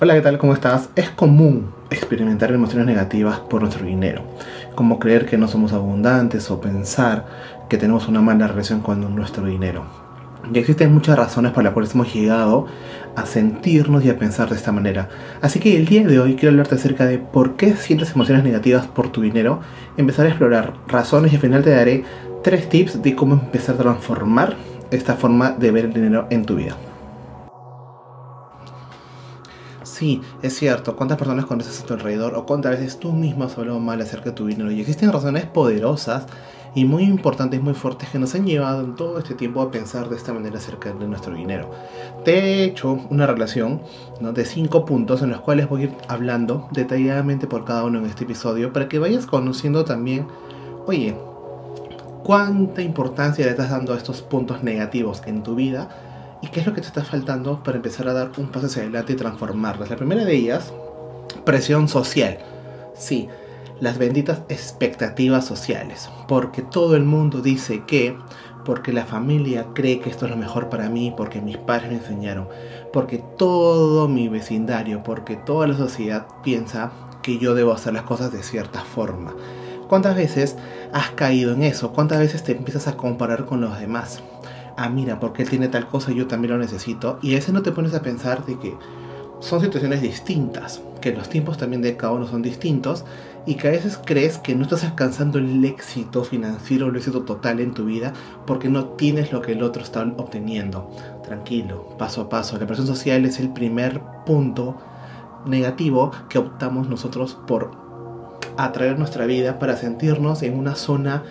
Hola, ¿qué tal? ¿Cómo estás? Es común experimentar emociones negativas por nuestro dinero, como creer que no somos abundantes o pensar que tenemos una mala relación con nuestro dinero. Y existen muchas razones por las cuales hemos llegado a sentirnos y a pensar de esta manera. Así que el día de hoy quiero hablarte acerca de por qué sientes emociones negativas por tu dinero, empezar a explorar razones y al final te daré tres tips de cómo empezar a transformar esta forma de ver el dinero en tu vida. Sí, es cierto. ¿Cuántas personas conoces a tu alrededor o cuántas veces tú mismo has hablado mal acerca de tu dinero? Y existen razones poderosas y muy importantes, muy fuertes que nos han llevado en todo este tiempo a pensar de esta manera acerca de nuestro dinero. Te he hecho una relación de cinco puntos en los cuales voy a ir hablando detalladamente por cada uno en este episodio para que vayas conociendo también, oye, cuánta importancia le estás dando a estos puntos negativos en tu vida y qué es lo que te está faltando para empezar a dar un paso hacia adelante y transformarlas. La primera de ellas, presión social. Sí, las benditas expectativas sociales. Porque todo el mundo dice que, porque la familia cree que esto es lo mejor para mí, porque mis padres me enseñaron, porque todo mi vecindario, porque toda la sociedad piensa que yo debo hacer las cosas de cierta forma. ¿Cuántas veces has caído en eso? ¿Cuántas veces te empiezas a comparar con los demás? Ah, mira, porque él tiene tal cosa, yo también lo necesito. Y a veces no te pones a pensar de que son situaciones distintas, que los tiempos también de cada uno son distintos y que a veces crees que no estás alcanzando el éxito financiero el éxito total en tu vida porque no tienes lo que el otro está obteniendo. Tranquilo, paso a paso. La presión social es el primer punto negativo que optamos nosotros por atraer nuestra vida para sentirnos en una zona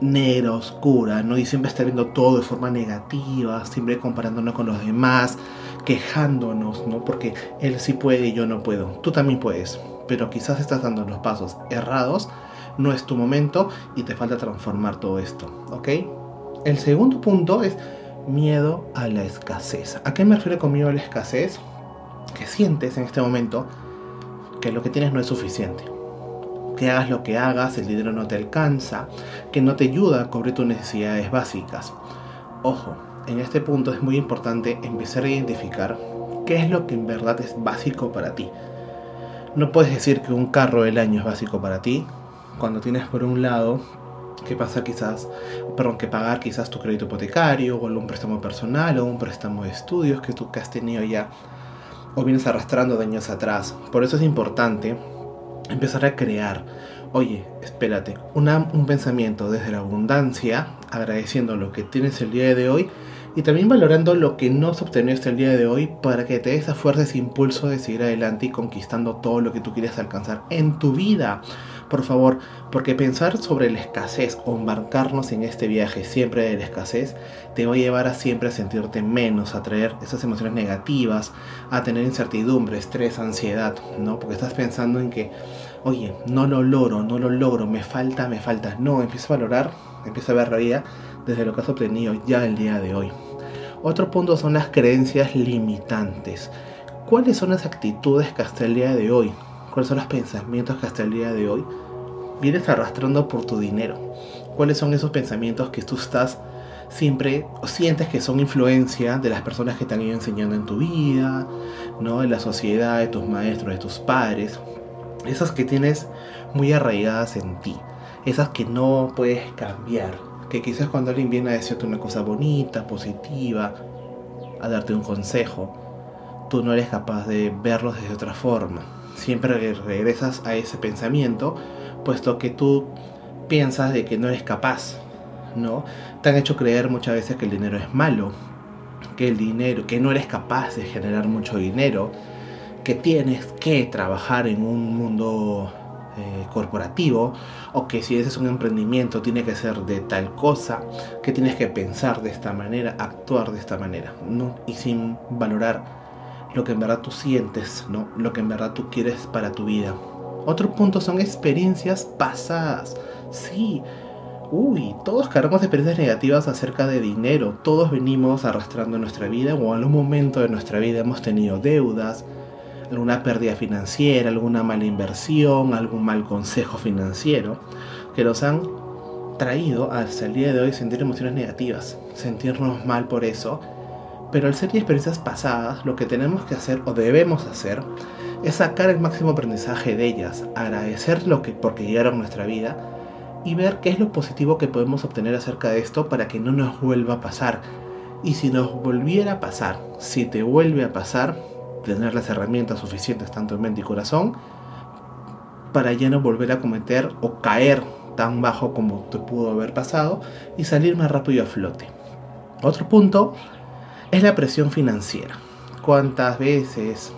negra, oscura, ¿no? Y siempre está viendo todo de forma negativa, siempre comparándonos con los demás, quejándonos, ¿no? Porque él sí puede y yo no puedo. Tú también puedes, pero quizás estás dando los pasos errados, no es tu momento y te falta transformar todo esto, ¿ok? El segundo punto es miedo a la escasez. ¿A qué me refiero con miedo a la escasez? Que sientes en este momento que lo que tienes no es suficiente que hagas lo que hagas, el dinero no te alcanza, que no te ayuda a cubrir tus necesidades básicas. Ojo, en este punto es muy importante empezar a identificar qué es lo que en verdad es básico para ti. No puedes decir que un carro del año es básico para ti cuando tienes por un lado que pasa quizás, perdón, que pagar quizás tu crédito hipotecario o algún préstamo personal o un préstamo de estudios que tú que has tenido ya o vienes arrastrando de años atrás. Por eso es importante empezar a crear, oye, espérate, un pensamiento desde la abundancia, agradeciendo lo que tienes el día de hoy y también valorando lo que no has obtenido hasta el día de hoy para que te dé esa fuerza, ese impulso de seguir adelante y conquistando todo lo que tú quieres alcanzar en tu vida. Por favor, porque pensar sobre la escasez o embarcarnos en este viaje siempre de la escasez te va a llevar a siempre a sentirte menos, a traer esas emociones negativas, a tener incertidumbre, estrés, ansiedad, ¿no? Porque estás pensando en que, oye, no lo logro, no lo logro, me falta, me falta. No, empieza a valorar, empieza a ver la vida desde lo que has obtenido ya el día de hoy. Otro punto son las creencias limitantes. ¿Cuáles son las actitudes que hasta el día de hoy, cuáles son los pensamientos que hasta el día de hoy vienes arrastrando por tu dinero? ¿Cuáles son esos pensamientos que tú estás siempre o sientes que son influencia de las personas que te han ido enseñando en tu vida, ¿no? En la sociedad, de tus maestros, de tus padres. Esas que tienes muy arraigadas en ti. Esas que no puedes cambiar que quizás cuando alguien viene a decirte una cosa bonita, positiva, a darte un consejo, tú no eres capaz de verlo desde otra forma. Siempre regresas a ese pensamiento, puesto que tú piensas de que no eres capaz, ¿no? Te han hecho creer muchas veces que el dinero es malo, que el dinero, que no eres capaz de generar mucho dinero, que tienes que trabajar en un mundo eh, corporativo o que si ese es un emprendimiento tiene que ser de tal cosa, que tienes que pensar de esta manera, actuar de esta manera, ¿no? Y sin valorar lo que en verdad tú sientes, ¿no? Lo que en verdad tú quieres para tu vida. Otro punto son experiencias pasadas. Sí, Uy, todos cargamos experiencias negativas acerca de dinero. Todos venimos arrastrando nuestra vida o en algún momento de nuestra vida hemos tenido deudas, alguna pérdida financiera, alguna mala inversión, algún mal consejo financiero, que nos han traído hasta el día de hoy sentir emociones negativas, sentirnos mal por eso, Pero al ser experiencias pasadas, lo que tenemos que hacer o debemos hacer es sacar el máximo aprendizaje de ellas, agradecer lo que porque llegaron a nuestra vida y ver qué es lo positivo que podemos obtener acerca de esto para que no nos vuelva a pasar. Y si nos volviera a pasar, si te vuelve a pasar, tener las herramientas suficientes tanto en mente y corazón para ya no volver a cometer o caer tan bajo como te pudo haber pasado y salir más rápido a flote. Otro punto es la presión financiera. ¿Cuántas veces?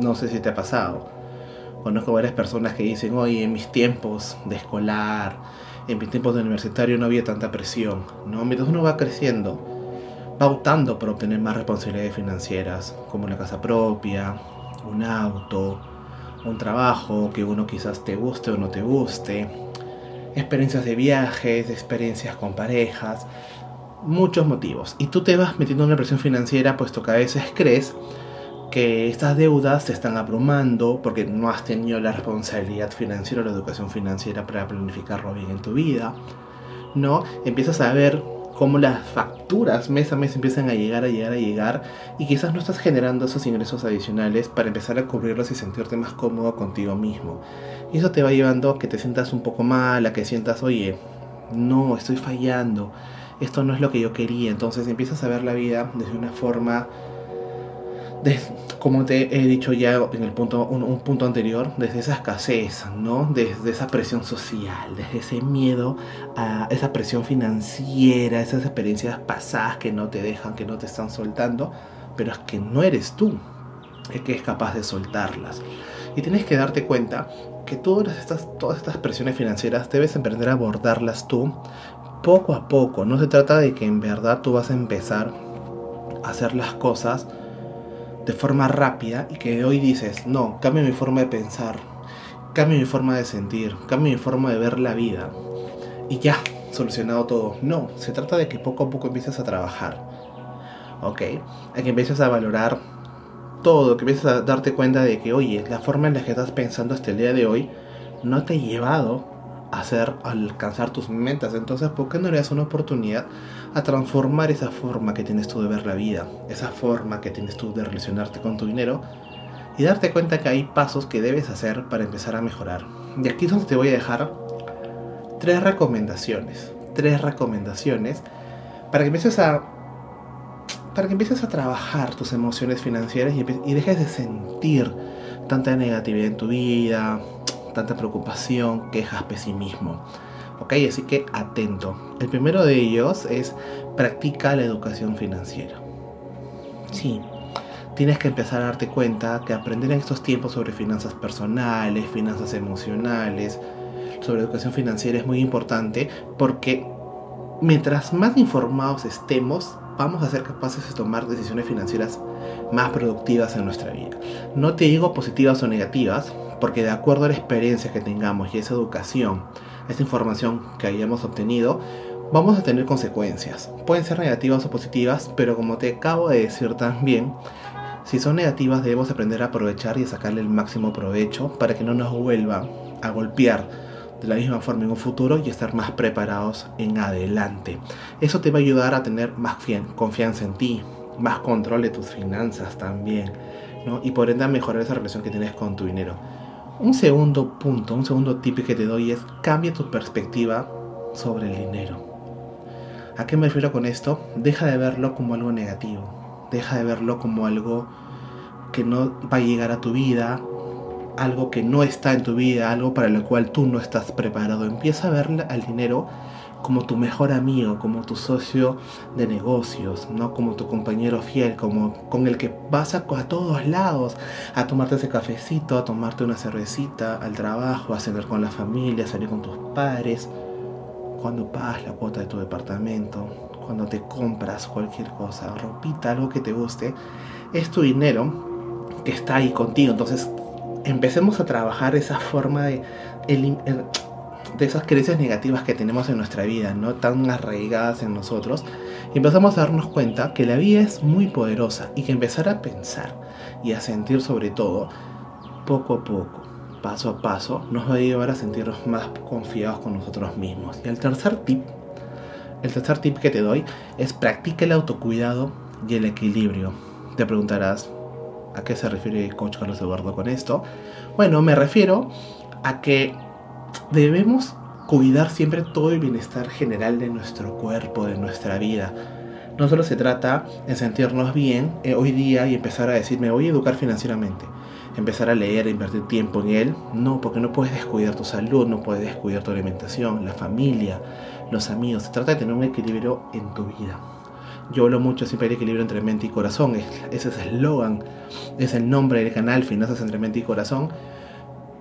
No sé si te ha pasado. Conozco varias personas que dicen, oye, en mis tiempos de escolar, en mis tiempos de universitario no había tanta presión. ¿no? Mientras uno va creciendo, va optando por obtener más responsabilidades financieras, como una casa propia, un auto, un trabajo que uno quizás te guste o no te guste, experiencias de viajes, experiencias con parejas, muchos motivos. Y tú te vas metiendo en una presión financiera puesto que a veces crees que estas deudas te están abrumando porque no has tenido la responsabilidad financiera o la educación financiera para planificarlo bien en tu vida. ¿No? Empiezas a ver cómo las facturas mes a mes empiezan a llegar, a llegar, a llegar y quizás no estás generando esos ingresos adicionales para empezar a cubrirlos y sentirte más cómodo contigo mismo. Y eso te va llevando a que te sientas un poco mal, a que sientas, oye, no, estoy fallando, esto no es lo que yo quería. Entonces empiezas a ver la vida desde una forma como te he dicho ya en el punto, un, punto anterior, desde esa escasez, ¿no? Desde esa presión social, desde ese miedo a esa presión financiera, esas experiencias pasadas que no te dejan, que no te están soltando, pero es que no eres tú el que es capaz de soltarlas. Y tienes que darte cuenta que todas estas, todas estas presiones financieras debes emprender a abordarlas tú poco a poco. No se trata de que en verdad tú vas a empezar a hacer las cosas de forma rápida y que hoy dices, no, cambio mi forma de pensar, cambio mi forma de sentir, cambio mi forma de ver la vida y ya, solucionado todo. No, se trata de que poco a poco empieces a trabajar. ¿Ok? A que empieces a valorar todo, que empieces a darte cuenta de que, oye, la forma en la que estás pensando hasta el día de hoy no te ha llevado hacer alcanzar tus metas. Entonces, ¿por qué no le das una oportunidad a transformar esa forma que tienes tú de ver la vida, esa forma que tienes tú de relacionarte con tu dinero y darte cuenta que hay pasos que debes hacer para empezar a mejorar? Y aquí es donde te voy a dejar tres recomendaciones, tres recomendaciones para que empieces a para que empieces a trabajar tus emociones financieras y, y dejes de sentir tanta negatividad en tu vida, tanta preocupación, quejas, pesimismo. Ok, así que atento. El primero de ellos es practica la educación financiera. Sí, tienes que empezar a darte cuenta que aprender en estos tiempos sobre finanzas personales, finanzas emocionales, sobre educación financiera es muy importante porque mientras más informados estemos, vamos a ser capaces de tomar decisiones financieras más productivas en nuestra vida. No te digo positivas o negativas, porque de acuerdo a la experiencia que tengamos y esa educación, esa información que hayamos obtenido, vamos a tener consecuencias. Pueden ser negativas o positivas, pero como te acabo de decir también, si son negativas debemos aprender a aprovechar y a sacarle el máximo provecho para que no nos vuelva a golpear de la misma forma en un futuro y estar más preparados en adelante. Eso te va a ayudar a tener más confianza en ti, más control de tus finanzas también, ¿no? y por ende a mejorar esa relación que tienes con tu dinero. Un segundo punto, un segundo tip que te doy es cambia tu perspectiva sobre el dinero. ¿A qué me refiero con esto? Deja de verlo como algo negativo. Deja de verlo como algo que no va a llegar a tu vida, algo que no está en tu vida, algo para lo cual tú no estás preparado. Empieza a ver al dinero como tu mejor amigo, como tu socio de negocios, no como tu compañero fiel, como con el que vas a, a todos lados, a tomarte ese cafecito, a tomarte una cervecita, al trabajo, a cenar con la familia, a salir con tus padres, cuando pagas la cuota de tu departamento, cuando te compras cualquier cosa, ropita, algo que te guste, es tu dinero que está ahí contigo. Entonces, empecemos a trabajar esa forma de de esas creencias negativas que tenemos en nuestra vida, no tan arraigadas en nosotros, y empezamos a darnos cuenta que la vida es muy poderosa y que empezar a pensar y a sentir sobre todo, poco a poco, paso a paso, nos va a llevar a sentirnos más confiados con nosotros mismos. Y el tercer tip, el tercer tip que te doy es practica el autocuidado y el equilibrio. Te preguntarás, ¿a qué se refiere Coach Carlos Eduardo con esto? Bueno, me refiero a que debemos cuidar siempre todo el bienestar general de nuestro cuerpo, de nuestra vida. No solo se trata de sentirnos bien eh, hoy día y empezar a decir, me voy a educar financieramente, empezar a leer, a invertir tiempo en él. No, porque no puedes descuidar tu salud, no puedes descuidar tu alimentación, la familia, los amigos. Se trata de tener un equilibrio en tu vida. Yo hablo mucho siempre del equilibrio entre mente y corazón. Ese es el eslogan, es el nombre del canal Finanzas entre mente y corazón.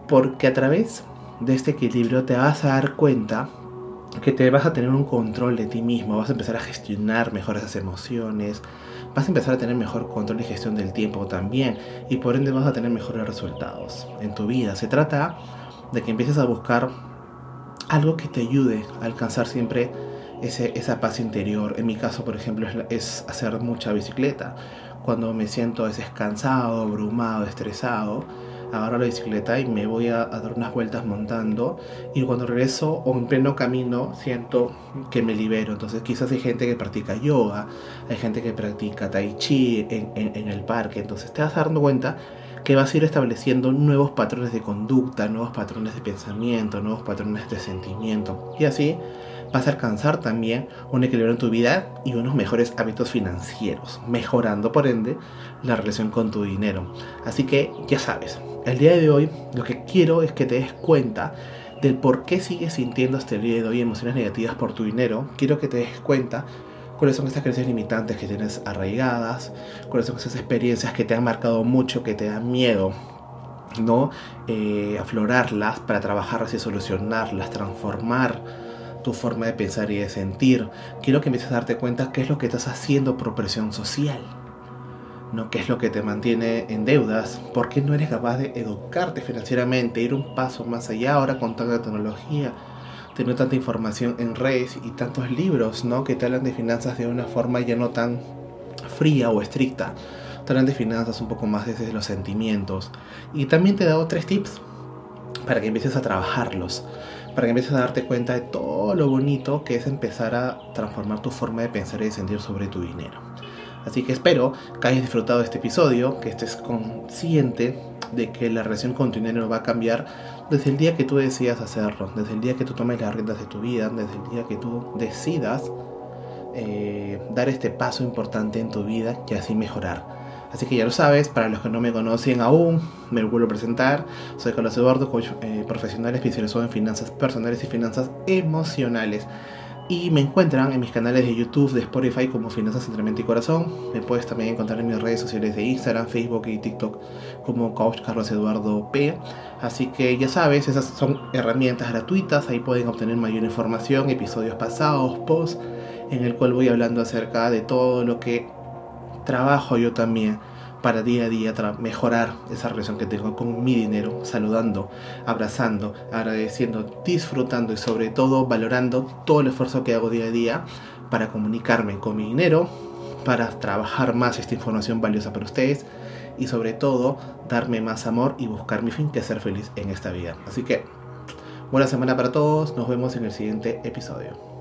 Porque a través de este equilibrio te vas a dar cuenta que te vas a tener un control de ti mismo, vas a empezar a gestionar mejor esas emociones, vas a empezar a tener mejor control y gestión del tiempo también y por ende vas a tener mejores resultados en tu vida. Se trata de que empieces a buscar algo que te ayude a alcanzar siempre ese, esa paz interior. En mi caso, por ejemplo, es, hacer mucha bicicleta. Cuando me siento a veces cansado, abrumado, estresado, agarro la bicicleta y me voy a, dar unas vueltas montando y cuando regreso o en pleno camino siento que me libero. Entonces quizás hay gente que practica yoga, hay gente que practica tai chi en, en el parque, entonces te vas dando cuenta que vas a ir estableciendo nuevos patrones de conducta, nuevos patrones de pensamiento, nuevos patrones de sentimiento y así vas a alcanzar también un equilibrio en tu vida y unos mejores hábitos financieros, mejorando por ende la relación con tu dinero. Así que ya sabes, el día de hoy lo que quiero es que te des cuenta del por qué sigues sintiendo hasta el día de hoy emociones negativas por tu dinero. Quiero que te des cuenta cuáles son esas creencias limitantes que tienes arraigadas, cuáles son esas experiencias que te han marcado mucho, que te dan miedo, ¿no? Eh, aflorarlas para trabajarlas y solucionarlas, transformar tu forma de pensar y de sentir. Quiero que empieces a darte cuenta qué es lo que estás haciendo por presión social. ¿no? ¿Qué es lo que te mantiene en deudas? ¿Por qué no eres capaz de educarte financieramente, ir un paso más allá ahora con tanta tecnología? Tener tanta información en redes y tantos libros ¿no? que te hablan de finanzas de una forma ya no tan fría o estricta. Te hablan de finanzas un poco más desde los sentimientos. Y también te he dado tres tips para que empieces a trabajarlos para que empieces a darte cuenta de todo lo bonito que es empezar a transformar tu forma de pensar y de sentir sobre tu dinero. Así que espero que hayas disfrutado de este episodio, que estés consciente de que la relación con tu dinero va a cambiar desde el día que tú decidas hacerlo, desde el día que tú tomes las riendas de tu vida, desde el día que tú decidas eh, dar este paso importante en tu vida y así mejorar. Así que ya lo sabes, para los que no me conocen aún, me vuelvo a presentar. Soy Carlos Eduardo, coach eh, profesional especializado en finanzas personales y finanzas emocionales. Y me encuentran en mis canales de YouTube, de Spotify como Finanzas entre Mente y Corazón. Me puedes también encontrar en mis redes sociales de Instagram, Facebook y TikTok como Coach Carlos Eduardo P. Así que ya sabes, esas son herramientas gratuitas. Ahí pueden obtener mayor información, episodios pasados, posts, en el cual voy hablando acerca de todo lo que trabajo yo también para día a día mejorar esa relación que tengo con mi dinero, saludando, abrazando, agradeciendo, disfrutando y sobre todo valorando todo el esfuerzo que hago día a día para comunicarme con mi dinero, para trabajar más esta información valiosa para ustedes y sobre todo darme más amor y buscar mi fin que ser feliz en esta vida. Así que buena semana para todos, nos vemos en el siguiente episodio.